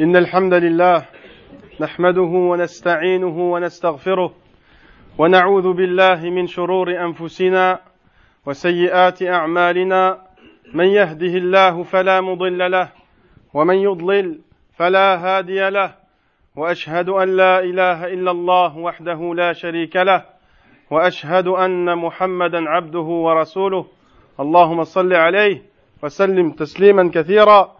إن الحمد لله نحمده ونستعينه ونستغفره ونعوذ بالله من شرور أنفسنا وسيئات أعمالنا من يهده الله فلا مضل له ومن يضلل فلا هادي له وأشهد أن لا إله إلا الله وحده لا شريك له وأشهد أن محمدا عبده ورسوله اللهم صل عليه وسلم تسليما كثيرا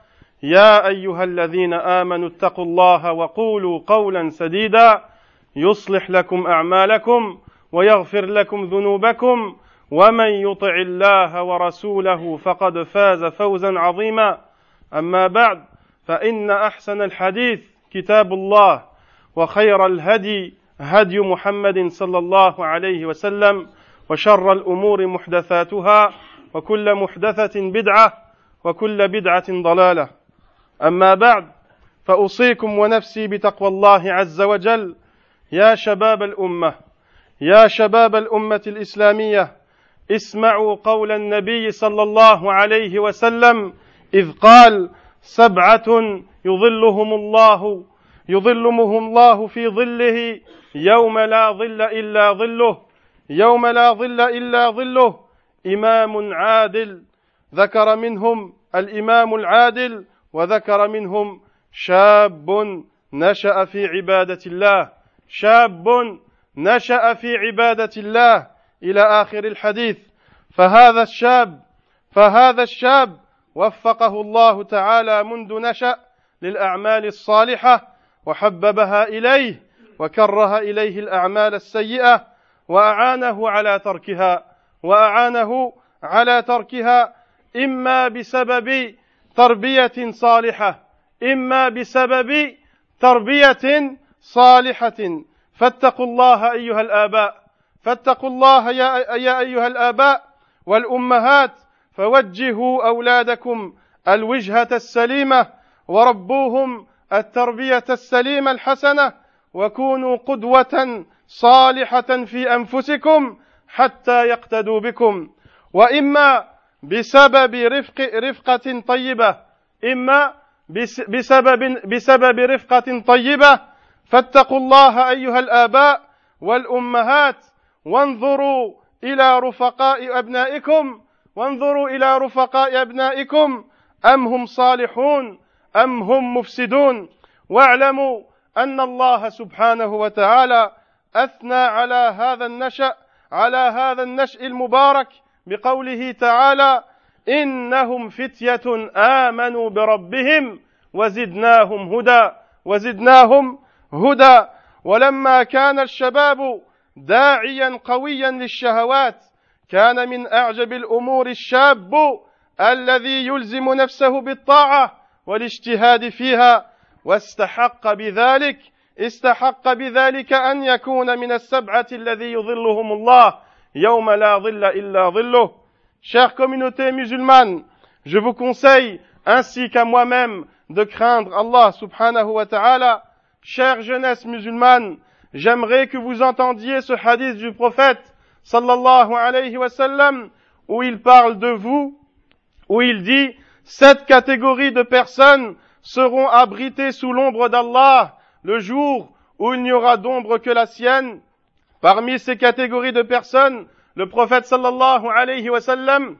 يا أيها الذين آمنوا اتقوا الله وقولوا قولا سديدا يصلح لكم أعمالكم ويغفر لكم ذنوبكم ومن يطع الله ورسوله فقد فاز فوزا عظيما. أما بعد فإن أحسن الحديث كتاب الله وخير الهدي هدي محمد صلى الله عليه وسلم وشر الأمور محدثاتها وكل محدثة بدعة وكل بدعة ضلالة. أما بعد فأوصيكم ونفسي بتقوى الله عز وجل. يا شباب الأمة يا شباب الأمة الإسلامية اسمعوا قول النبي صلى الله عليه وسلم إذ قال سبعة يظلهم الله يظلهم الله في ظله يوم لا ظل إلا ظله يوم لا ظل إلا ظله إمام عادل. ذكر منهم الإمام العادل وذكر منهم شاب نشأ في عبادة الله. شاب نشأ في عبادة الله إلى آخر الحديث. فهذا الشاب فهذا الشاب وفقه الله تعالى منذ نشأ للأعمال الصالحة وحببها إليه وكره إليه الأعمال السيئة وأعانه على تركها وأعانه على تركها إما بسبب تربية صالحة إما بسبب تربية صالحة. فاتقوا الله أيها الآباء فاتقوا الله يا, يا أيها الآباء والأمهات فوجهوا أولادكم الوجهة السليمة وربوهم التربية السليمة الحسنة وكونوا قدوة صالحة في أنفسكم حتى يقتدوا بكم. وإما بسبب رفق رفقة طيبة. إما بسبب بسبب رفقة طيبة. فاتقوا الله أيها الآباء والأمهات وانظروا إلى رفقاء أبنائكم. وانظروا إلى رفقاء أبنائكم. أم هم صالحون؟ أم هم مفسدون؟ واعلموا أن الله سبحانه وتعالى أثنى على هذا النشا على هذا النشء المبارك بقوله تعالى إنهم فتية آمنوا بربهم وزدناهم هدى وزدناهم هدى. ولما كان الشباب داعيا قويا للشهوات كان من أعجب الأمور الشاب الذي يلزم نفسه بالطاعة والاجتهاد فيها. واستحق بذلك استحق بذلك أن يكون من السبعة الذي يظلهم الله. Chère communauté musulmane, je vous conseille, ainsi qu'à moi-même, de craindre Allah subhanahu wa ta'ala. Chère jeunesse musulmane, j'aimerais que vous entendiez ce hadith du prophète, sallallahu alayhi wa sallam, où il parle de vous, où il dit, sept catégories de personnes seront abritées sous l'ombre d'Allah le jour où il n'y aura d'ombre que la sienne, Parmi ces catégories de personnes, le prophète sallallahu alayhi wa sallam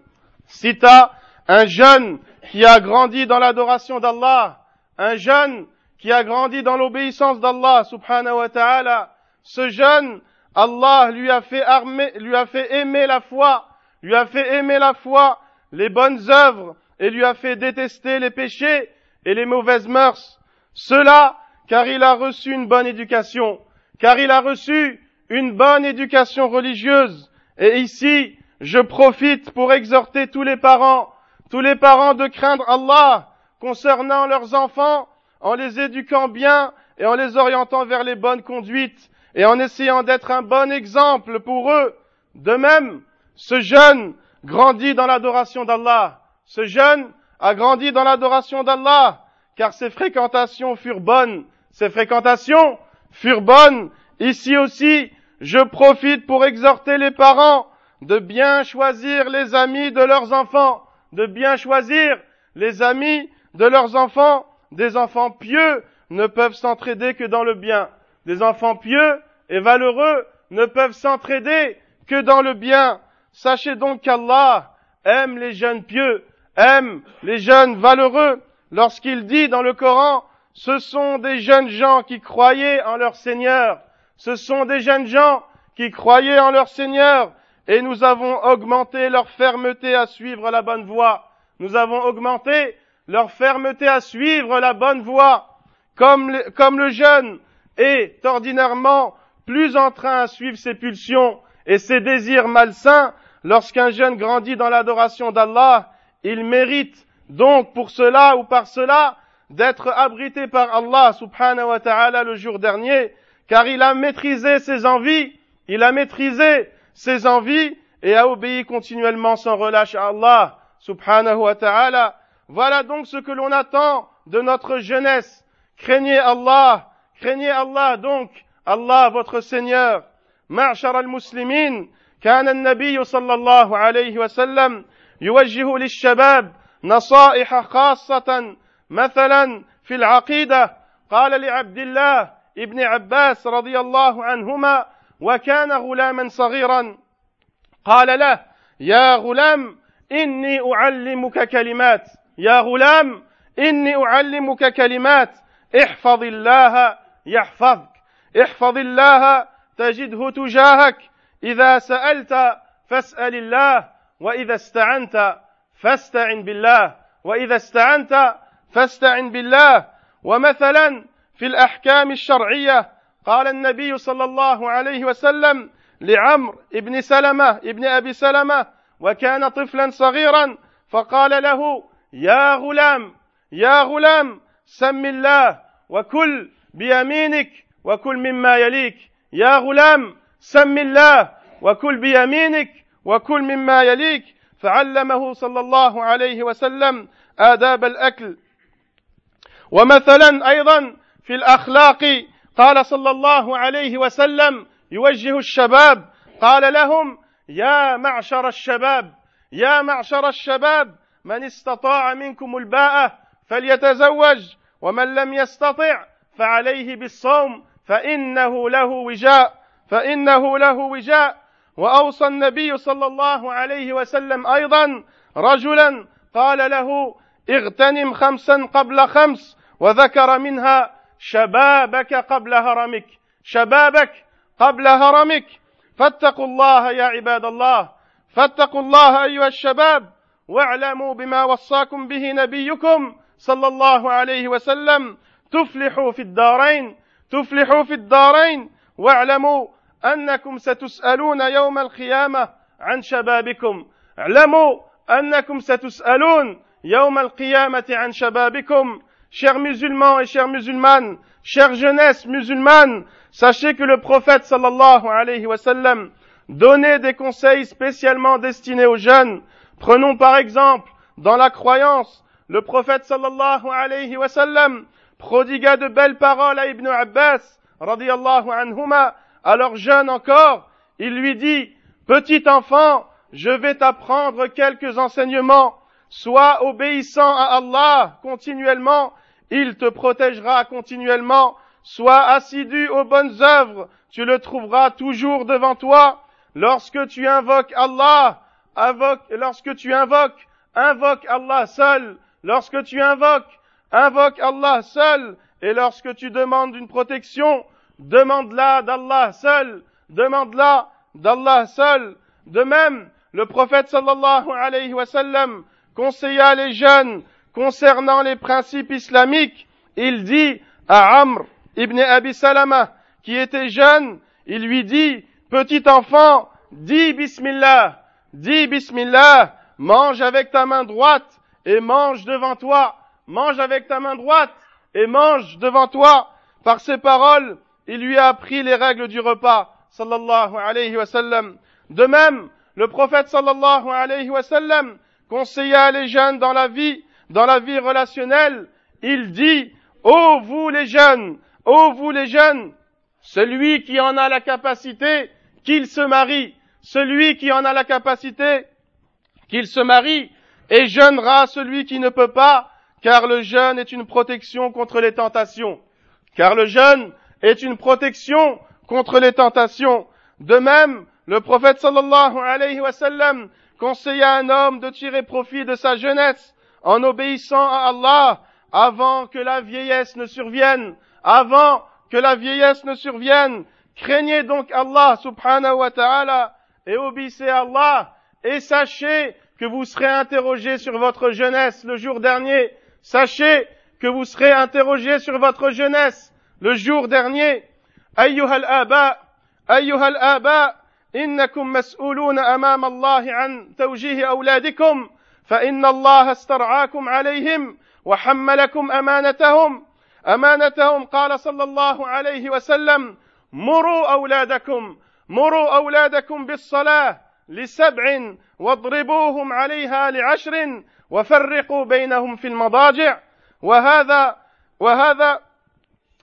cita un jeune qui a grandi dans l'adoration d'Allah, un jeune qui a grandi dans l'obéissance d'Allah subhanahu wa ta'ala. Ce jeune, Allah lui a fait armer, lui a fait aimer la foi, lui a fait aimer la foi, les bonnes œuvres, et lui a fait détester les péchés et les mauvaises mœurs. Cela car il a reçu une bonne éducation, car il a reçu une bonne éducation religieuse. Et ici, je profite pour exhorter tous les parents, tous les parents de craindre Allah concernant leurs enfants en les éduquant bien et en les orientant vers les bonnes conduites et en essayant d'être un bon exemple pour eux. De même, ce jeune grandit dans l'adoration d'Allah. Ce jeune a grandi dans l'adoration d'Allah, car ses fréquentations furent bonnes. Ses fréquentations furent bonnes. Ici aussi, je profite pour exhorter les parents de bien choisir les amis de leurs enfants, de bien choisir les amis de leurs enfants. Des enfants pieux ne peuvent s'entraider que dans le bien. Des enfants pieux et valeureux ne peuvent s'entraider que dans le bien. Sachez donc qu'Allah aime les jeunes pieux, aime les jeunes valeureux, lorsqu'il dit dans le Coran, ce sont des jeunes gens qui croyaient en leur Seigneur, ce sont des jeunes gens qui croyaient en leur Seigneur, et nous avons augmenté leur fermeté à suivre la bonne voie. Nous avons augmenté leur fermeté à suivre la bonne voie. Comme, le jeune est ordinairement plus en train à suivre ses pulsions et ses désirs malsains, lorsqu'un jeune grandit dans l'adoration d'Allah, il mérite donc pour cela ou par cela d'être abrité par Allah subhanahu wa ta'ala le jour dernier, car il a maîtrisé ses envies, il a maîtrisé ses envies et a obéi continuellement sans relâche à Allah subhanahu wa ta'ala. Voilà donc ce que l'on attend de notre jeunesse. Craignez Allah, craignez Allah donc, Allah votre Seigneur. معشر المسلمين كان النبي صلى الله عليه وسلم يوجه للشباب نصائح خاصة مثلا في العقيدة قال لعبد الله ابن عباس رضي الله عنهما وكان غلاما صغيرا. قال له يا غلام إني أعلمك كلمات. يا غلام إني أعلمك كلمات. احفظ الله يحفظك. احفظ الله تجده تجاهك. إذا سألت فاسأل الله وإذا استعنت فاستعن بالله. وإذا استعنت فاستعن بالله. ومثلا في الأحكام الشرعية. قال النبي صلى الله عليه وسلم لعمر ابن سلمة ابن أبي سلمة وكان طفلا صغيرا فقال له يا غلام يا غلام سم الله وكل بيمينك وكل مما يليك. يا غلام سم الله وكل بيمينك وكل مما يليك. فعلمه صلى الله عليه وسلم آداب الأكل. ومثلا أيضا في الأخلاق. قال صلى الله عليه وسلم يوجه الشباب قال لهم يا معشر الشباب يا معشر الشباب من استطاع منكم الباءة فليتزوج ومن لم يستطع فعليه بالصوم فإنه له وجاء فإنه له وجاء. وأوصى النبي صلى الله عليه وسلم أيضا رجلا قال له اغتنم خمسا قبل خمس وذكر منها شبابك قبل هرمك. شبابك قبل هرمك. فاتقوا الله يا عباد الله. فاتقوا الله أيها الشباب. واعلموا بما وصاكم به نبيكم صلى الله عليه وسلم. تفلحوا في الدارين. تفلحوا في الدارين. واعلموا أنكم ستسألون يوم القيامة عن شبابكم. اعلموا أنكم ستسألون يوم القيامة عن شبابكم. Chers musulmans et chères musulmanes, chère jeunesse musulmane, sachez que le prophète sallallahu alayhi wa sallam donnait des conseils spécialement destinés aux jeunes. Prenons par exemple, dans la croyance, le prophète sallallahu alayhi wa sallam prodigua de belles paroles à Ibn Abbas, radiyallahu anhuma, alors jeune encore, il lui dit, petit enfant, je vais t'apprendre quelques enseignements, sois obéissant à Allah continuellement, il te protégera continuellement, sois assidu aux bonnes œuvres, tu le trouveras toujours devant toi, lorsque tu invoques Allah, invoque, lorsque tu invoques, invoque Allah seul, lorsque tu invoques, invoque Allah seul, et lorsque tu demandes une protection, demande-la d'Allah seul, demande-la d'Allah seul. De même, le prophète sallallahu alayhi wa conseilla les jeunes concernant les principes islamiques. Il dit à Amr ibn Abi Salama, qui était jeune, il lui dit, petit enfant, dis Bismillah, dis Bismillah, mange avec ta main droite et mange devant toi, mange avec ta main droite et mange devant toi, par ses paroles, il lui a appris les règles du repas. De même, le prophète sallallahu alayhi wa sallam conseilla les jeunes dans la vie, dans la vie relationnelle. Il dit, ô vous les jeunes, ô vous les jeunes, celui qui en a la capacité, qu'il se marie, celui qui en a la capacité, qu'il se marie, et jeûnera celui qui ne peut pas, car le jeûne est une protection contre les tentations. Car le jeûne est une protection contre les tentations. De même, le prophète sallallahu alayhi wa sallam conseilla à un homme de tirer profit de sa jeunesse en obéissant à Allah avant que la vieillesse ne survienne, avant que la vieillesse ne survienne. Craignez donc Allah subhanahu wa ta'ala et obéissez à Allah et sachez que vous serez interrogé sur votre jeunesse le jour dernier. Sachez que vous serez interrogé sur votre jeunesse le jour dernier. أيها الآباء أيها الآباء إنكم مسؤولون أمام الله عن توجيه أولادكم فإن الله استرعاكم عليهم وحملكم أمانتهم. أمانتهم قال صلى الله عليه وسلم مروا أولادكم مروا أولادكم بالصلاة لسبع واضربوهم عليها لعشر وفرقوا بينهم في المضاجع. وهذا وهذا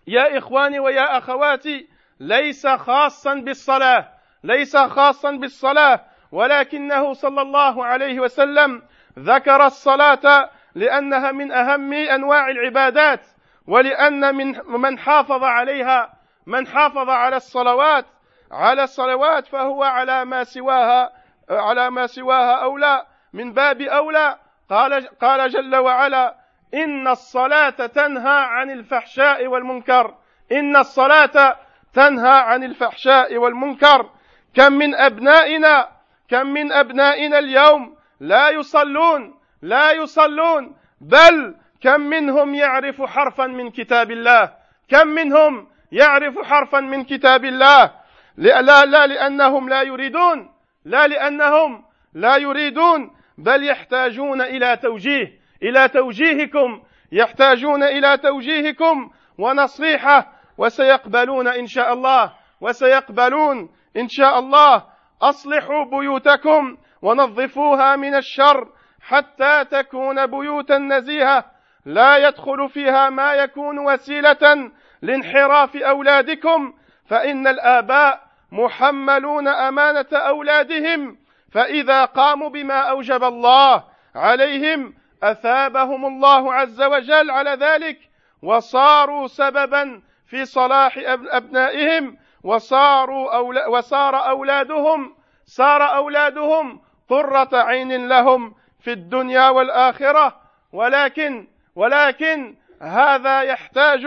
يا إخواني ويا أخواتي ليس خاصا بالصلاة ليس خاصا بالصلاة ولكنه صلى الله عليه وسلم ذكر الصلاة لأنها من أهم أنواع العبادات ولأن من من حافظ عليها من حافظ على الصلوات على الصلوات فهو على ما سواها على ما سواها أولى من باب أولى قال قال جل وعلا إن الصلاة تنهى عن الفحشاء والمنكر. إن الصلاة تنهى عن الفحشاء والمنكر. كم من أبنائنا كم من أبنائنا اليوم لا يصلون لا يصلون. بل كم منهم يعرف حرفا من كتاب الله؟ كم منهم يعرف حرفا من كتاب الله؟ لا لا لأنهم لا يريدون لا لأنهم لا يريدون بل يحتاجون إلى توجيه إلى توجيهكم. يحتاجون إلى توجيهكم ونصيحة وسيقبلون إن شاء الله وسيقبلون إن شاء الله. أصلحوا بيوتكم ونظفوها من الشر حتى تكون بيوتا نزيهة. لا يدخل فيها ما يكون وسيلة لانحراف أولادكم. فإن الآباء محملون أمانة أولادهم. فإذا قاموا بما أوجب الله عليهم أثابهم الله عز وجل على ذلك. وصاروا سببا في صلاح أبنائهم. وصاروا أولا وصار أولادهم صار أولادهم قرة عين لهم في الدنيا والآخرة ولكن ولكن هذا يحتاج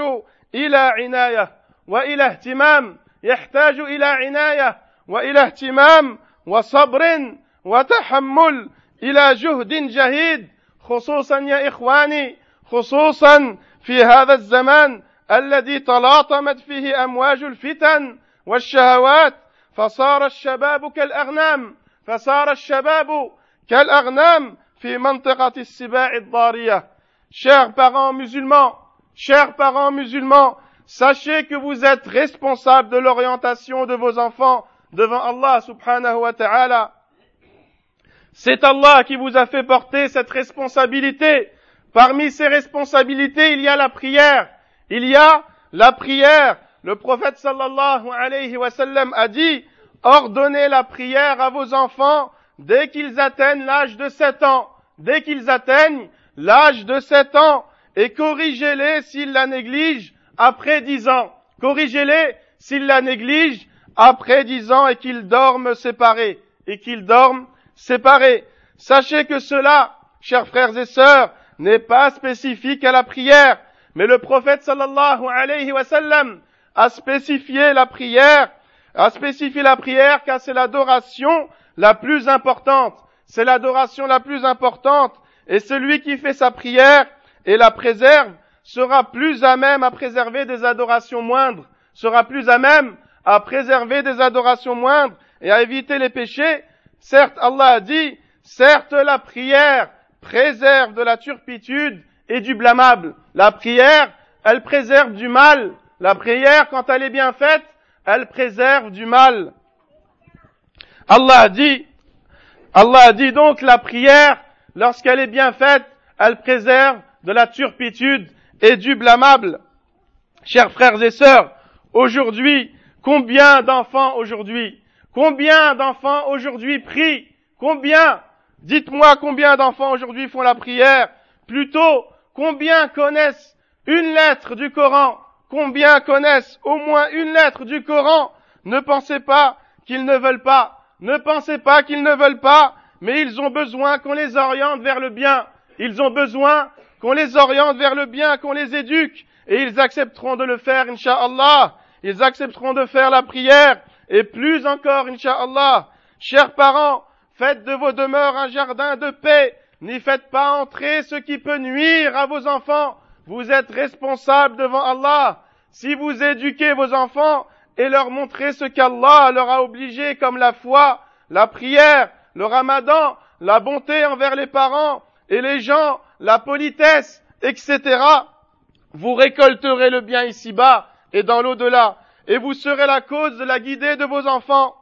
إلى عناية وإلى اهتمام يحتاج إلى عناية وإلى اهتمام وصبر وتحمل إلى جهد جهيد خصوصا يا إخواني خصوصا في هذا الزمان الذي تلاطمت فيه أمواج الفتن والشهوات فصار الشباب كالأغنام. فصار الشباب كالأغنام في منطقة السباع الضارية Chers parents musulmans, chers parents musulmans, sachez que vous êtes responsables de l'orientation de vos enfants devant Allah subhanahu wa ta'ala. C'est Allah qui vous a fait porter cette responsabilité. Parmi ces responsabilités, il y a la prière. Il y a la prière. Le prophète sallallahu alayhi wa sallam a dit, ordonnez la prière à vos enfants dès qu'ils atteignent l'âge de sept ans. Dès qu'ils atteignent l'âge de sept ans. Et corrigez-les s'ils la négligent après dix ans. Corrigez-les s'ils la négligent après dix ans et qu'ils dorment séparés. Et qu'ils dorment séparés. Sachez que cela, chers frères et sœurs, n'est pas spécifique à la prière. Mais le prophète sallallahu alayhi wa sallam a spécifié la prière, a spécifié la prière car c'est l'adoration la plus importante. C'est l'adoration la plus importante. Et celui qui fait sa prière et la préserve sera plus à même à préserver des adorations moindres, sera plus à même à préserver des adorations moindres et à éviter les péchés. Certes, Allah a dit, certes la prière préserve de la turpitude et du blâmable. La prière, elle préserve du mal. La prière, quand elle est bien faite, elle préserve du mal. Allah a dit, Allah dit donc la prière, lorsqu'elle est bien faite, elle préserve de la turpitude et du blâmable. Chers frères et sœurs, aujourd'hui, combien d'enfants aujourd'hui, combien d'enfants aujourd'hui prient, combien, dites-moi combien d'enfants aujourd'hui font la prière, plutôt combien connaissent une lettre du Coran, combien connaissent au moins une lettre du Coran, ne pensez pas qu'ils ne veulent pas, ne pensez pas qu'ils ne veulent pas, mais ils ont besoin qu'on les oriente vers le bien, ils ont besoin qu'on les oriente vers le bien, qu'on les éduque, et ils accepteront de le faire, Inch'Allah. Ils accepteront de faire la prière, et plus encore, Inch'Allah. Chers parents, faites de vos demeures un jardin de paix, n'y faites pas entrer ce qui peut nuire à vos enfants. Vous êtes responsables devant Allah. Si vous éduquez vos enfants et leur montrez ce qu'Allah leur a obligé comme la foi, la prière, le ramadan, la bonté envers les parents et les gens, la politesse, etc., vous récolterez le bien ici-bas et dans l'au-delà, et vous serez la cause de la guidée de vos enfants.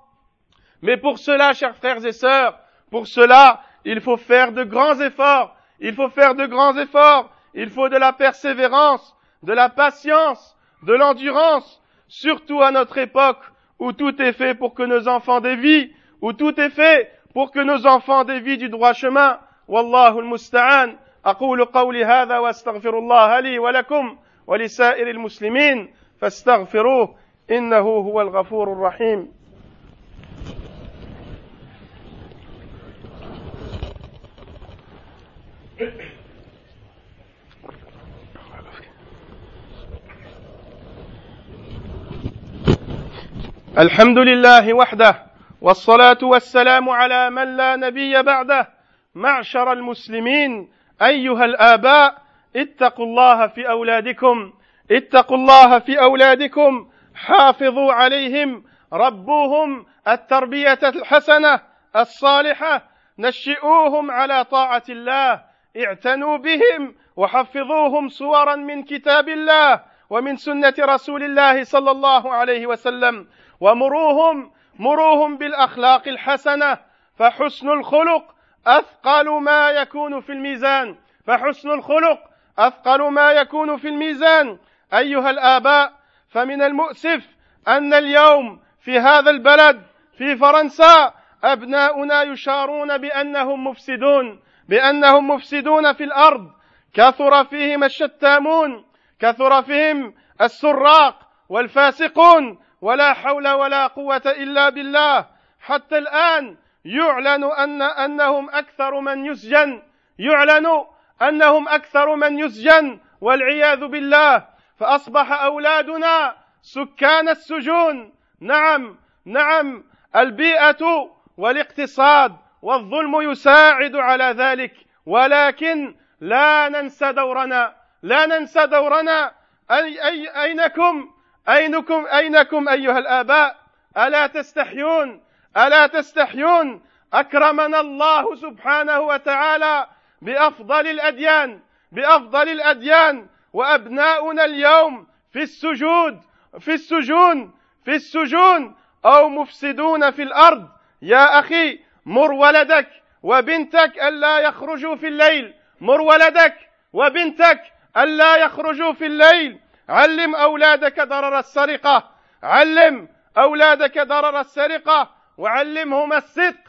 Mais pour cela, chers frères et sœurs, pour cela, il faut faire de grands efforts, il faut faire de grands efforts, il faut de la persévérance, de la patience, de l'endurance, surtout à notre époque où tout est fait pour que nos enfants dévient, où tout est fait pour que nos enfants dévient du droit chemin. Wallahu al-musta'an. أقول قولي هذا واستغفر الله لي ولكم ولسائر المسلمين فاستغفروه إنه هو الغفور الرحيم الحمد لله وحده والصلاة والسلام على من لا نبي بعده. معشر المسلمين أيها الآباء اتقوا الله في أولادكم اتقوا الله في أولادكم حافظوا عليهم ربوهم التربية الحسنة الصالحة نشئوهم على طاعة الله اعتنوا بهم وحفظوهم صورا من كتاب الله ومن سنة رسول الله صلى الله عليه وسلم. ومروهم مروهم بالأخلاق الحسنة فحسن الخلق أثقل ما يكون في الميزان. فحسن الخلق أثقل ما يكون في الميزان. أيها الآباء فمن المؤسف أن اليوم في هذا البلد في فرنسا أبناؤنا يشارون بأنهم مفسدون بأنهم مفسدون في الأرض. كثر فيهم الشتامون كثر فيهم السراق والفاسقون. ولا حول ولا قوة إلا بالله. حتى الآن يعلن أن أنهم أكثر من يسجن. يعلن أنهم أكثر من يسجن والعياذ بالله. فأصبح أولادنا سكان السجون. نعم نعم البيئة والاقتصاد والظلم يساعد على ذلك. ولكن لا ننسى دورنا. لا ننسى دورنا. أي أي أينكم؟ أينكم أينكم أيها الآباء؟ ألا تستحيون؟ ألا تستحيون؟ أكرمنا الله سبحانه وتعالى بأفضل الأديان بأفضل الأديان وأبناؤنا اليوم في السجود في السجون في السجون أو مفسدون في الأرض. يا أخي مر ولدك وبنتك ألا يخرجوا في الليل. مر ولدك وبنتك ألا يخرجوا في الليل. علم أولادك ضرر السرقة. علم أولادك ضرر السرقة. وعلمهم الصدق.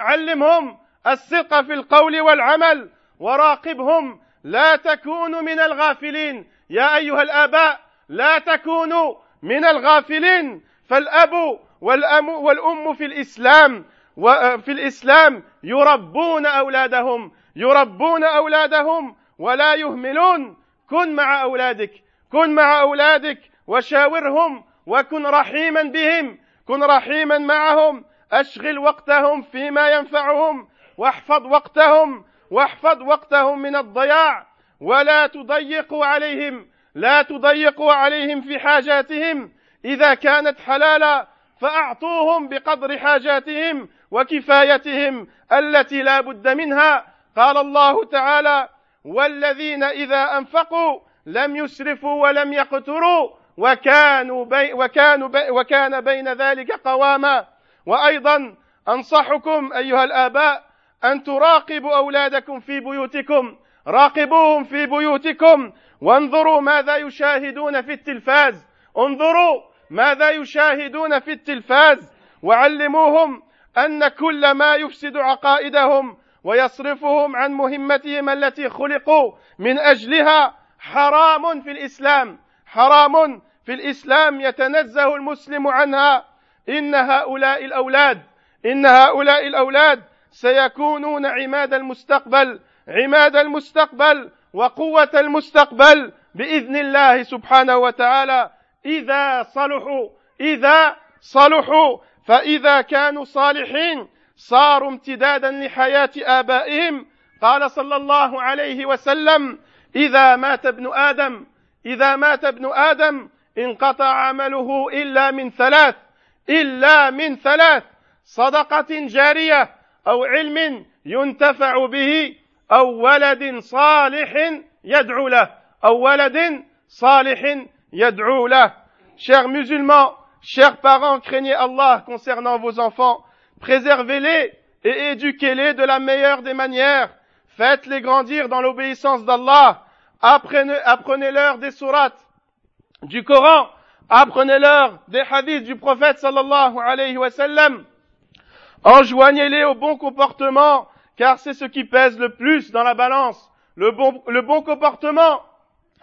علمهم الصدق في القول والعمل. وراقبهم. لا تكونوا من الغافلين. يا أيها الآباء لا تكونوا من الغافلين. فالأب والأم والأم في الإسلام وفي الإسلام يربون أولادهم. يربون أولادهم. ولا يهملون. كن مع أولادك. كن مع أولادك وشاورهم وكن رحيما بهم كن رحيما معهم أشغل وقتهم فيما ينفعهم واحفظ وقتهم واحفظ وقتهم من الضياع ولا تضيقوا عليهم لا تضيقوا عليهم في حاجاتهم إذا كانت حلالا فأعطوهم بقدر حاجاتهم وكفايتهم التي لا بد منها. قال الله تعالى والذين إذا أنفقوا لم يسرفوا ولم يقتروا وكانوا بي وكانوا بي وكان بين ذلك قواما. وأيضا أنصحكم أيها الآباء أن تراقبوا أولادكم في بيوتكم راقبوهم في بيوتكم وانظروا ماذا يشاهدون في التلفاز. انظروا ماذا يشاهدون في التلفاز. وعلموهم أن كل ما يفسد عقائدهم ويصرفهم عن مهمتهم التي خلقوا من أجلها حرام في الإسلام حرام في الإسلام يتنزه المسلم عنها. إن هؤلاء الأولاد إن هؤلاء الأولاد سيكونون عماد المستقبل عماد المستقبل وقوة المستقبل بإذن الله سبحانه وتعالى. إذا صلحوا إذا صلحوا فإذا كانوا صالحين صاروا امتدادا لحياة آبائهم. قال صلى الله عليه وسلم إذا مات ابن آدم إذا مات ابن آدم انقطع عمله إلا من ثلاث إلا من ثلاث صدقة جارية أو علم ينتفع به أو ولد صالح يدعو له أو ولد صالح يدعو له Chers musulmans, chers parents, craignez Allah concernant vos enfants, préservez-les et éduquez-les de la meilleure des manières, faites-les grandir dans l'obéissance d'Allah, apprenez-leur des sourates du Coran, apprenez-leur des hadiths du prophète sallallahu alayhi wa sallam, enjoignez-les au bon comportement car c'est ce qui pèse le plus dans la balance. Le bon, le bon comportement,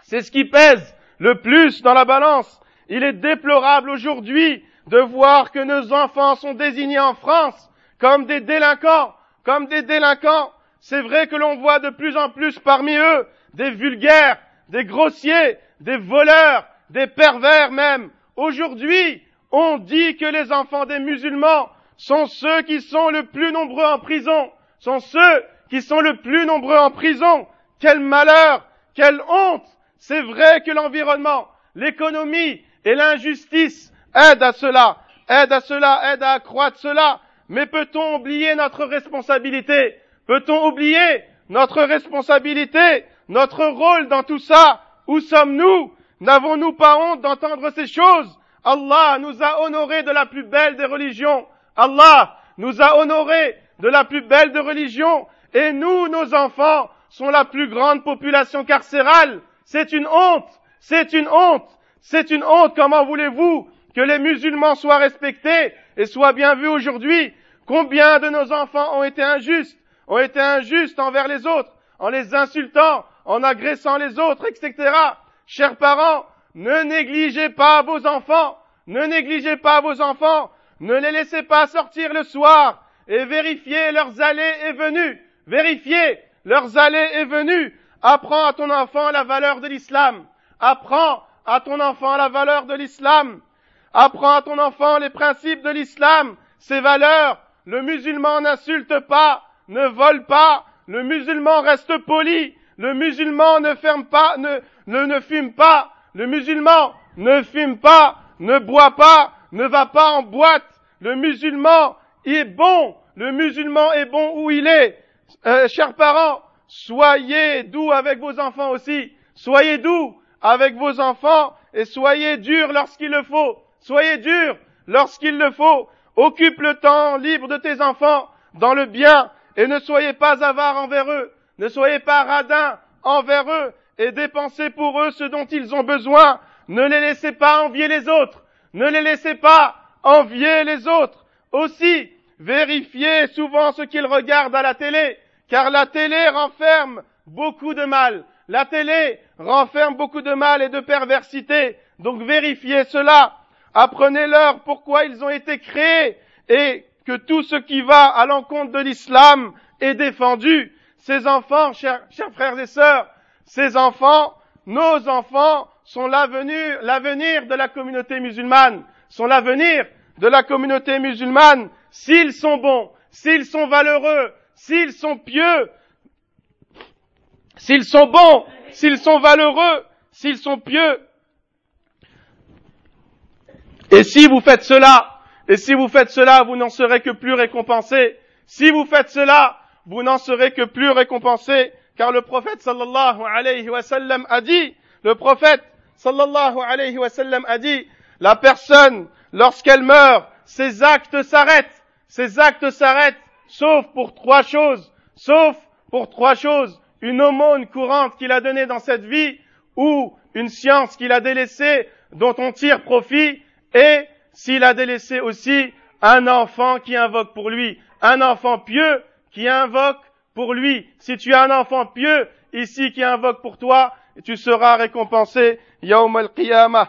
c'est ce qui pèse le plus dans la balance. Il est déplorable aujourd'hui de voir que nos enfants sont désignés en France comme des délinquants, comme des délinquants. C'est vrai que l'on voit de plus en plus parmi eux des vulgaires, des grossiers, des voleurs, des pervers même. Aujourd'hui, on dit que les enfants des musulmans sont ceux qui sont le plus nombreux en prison sont ceux qui sont le plus nombreux en prison. Quel malheur, quelle honte. C'est vrai que l'environnement, l'économie et l'injustice aident à cela, aident à cela, aident à accroître cela. Mais peut-on oublier notre responsabilité Peut-on oublier notre responsabilité, notre rôle dans tout ça? Où sommes-nous? N'avons-nous pas honte d'entendre ces choses? Allah nous a honorés de la plus belle des religions. Allah nous a honorés de la plus belle de religions, et nous, nos enfants, sont la plus grande population carcérale. C'est une honte, c'est une honte, c'est une honte. Comment voulez-vous que les musulmans soient respectés et soient bien vus aujourd'hui? Combien de nos enfants ont été injustes, ont été injustes envers les autres, en les insultant, en agressant les autres, etc. Chers parents, ne négligez pas vos enfants, ne négligez pas vos enfants, ne les laissez pas sortir le soir, et vérifiez leurs allées et venues. Vérifiez leurs allées et venues. Apprends à ton enfant la valeur de l'islam. Apprends à ton enfant la valeur de l'islam. Apprends à ton enfant les principes de l'islam, ses valeurs. Le musulman n'insulte pas, ne vole pas. Le musulman reste poli. Le musulman ne ferme pas, ne, ne, fume pas. Le musulman ne fume pas, ne boit pas, ne va pas en boîte. Le musulman est bon, le musulman est bon où il est. Euh, chers parents, soyez doux avec vos enfants aussi. Soyez doux avec vos enfants et soyez durs lorsqu'il le faut. Soyez durs lorsqu'il le faut. Occupe le temps libre de tes enfants dans le bien et ne soyez pas avares envers eux. Ne soyez pas radins envers eux et dépensez pour eux ce dont ils ont besoin. Ne les laissez pas envier les autres. Ne les laissez pas envier les autres. Aussi, vérifiez souvent ce qu'ils regardent à la télé, car la télé renferme beaucoup de mal. La télé renferme beaucoup de mal et de perversité. Donc vérifiez cela. Apprenez-leur pourquoi ils ont été créés et que tout ce qui va à l'encontre de l'islam est défendu. Ces enfants, chers, frères et sœurs, ces enfants, nos enfants, sont l'avenir, l'avenir de la communauté musulmane, sont l'avenir de la communauté musulmane s'ils sont bons, s'ils sont valeureux, s'ils sont pieux, s'ils sont bons, s'ils sont valeureux, s'ils sont pieux. Et si vous faites cela, et si vous faites cela, vous n'en serez que plus récompensés. Si vous faites cela, vous n'en serez que plus récompensés, car le prophète sallallahu alayhi wa sallam a dit, le prophète sallallahu alayhi wa sallam a dit, la personne, lorsqu'elle meurt, ses actes s'arrêtent, ses actes s'arrêtent, sauf pour trois choses, sauf pour trois choses, une aumône courante qu'il a donnée dans cette vie, ou une science qu'il a délaissée, dont on tire profit, et s'il a délaissé aussi un enfant qui invoque pour lui, un enfant pieux qui invoque pour lui. Si tu as un enfant pieux ici qui invoque pour toi, tu seras récompensé يوم القيامة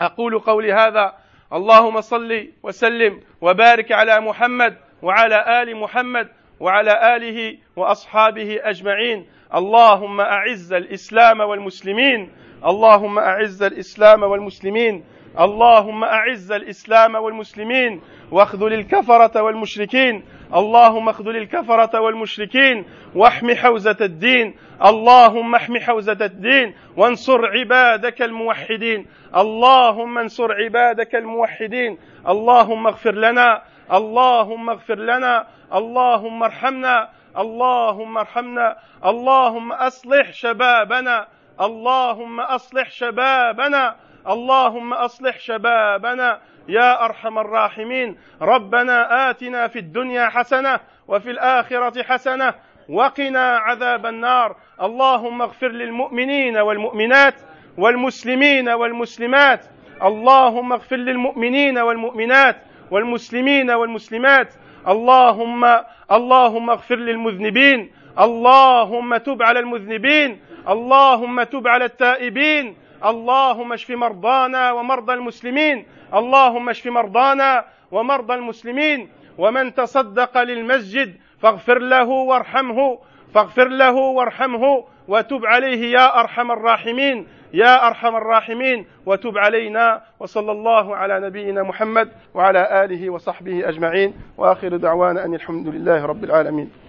أقول قولي هذا اللهم صل وسلم وبارك على محمد وعلى آل محمد وعلى آله وأصحابه أجمعين اللهم أعز الإسلام والمسلمين اللهم أعز الإسلام والمسلمين اللهم أعز الإسلام والمسلمين واخذل الكفرة والمشركين. اللهم اخذل الكفرة والمشركين واحم حوزة الدين. اللهم احم حوزة الدين وانصر عبادك الموحدين. اللهم انصر عبادك الموحدين. اللهم اغفر لنا. اللهم اغفر لنا. اللهم ارحمنا. اللهم ارحمنا. اللهم أصلح شبابنا. اللهم أصلح شبابنا. اللهم أصلح شبابنا يا أرحم الراحمين. ربنا آتنا في الدنيا حسنة وفي الآخرة حسنة وقنا عذاب النار. اللهم اغفر للمؤمنين والمؤمنات والمسلمين والمسلمات. اللهم اغفر للمؤمنين والمؤمنات والمسلمين والمسلمات. اللهم اللهم اغفر للمذنبين. اللهم تب على المذنبين. اللهم تب على التائبين. اللهم اشف مرضانا ومرضى المسلمين. اللهم اشف مرضانا ومرضى المسلمين. ومن تصدق للمسجد فاغفر له وارحمه. فاغفر له وارحمه وتب عليه يا أرحم الراحمين. يا أرحم الراحمين. وتب علينا وصلى الله على نبينا محمد وعلى آله وصحبه أجمعين. وآخر دعوانا أن الحمد لله رب العالمين.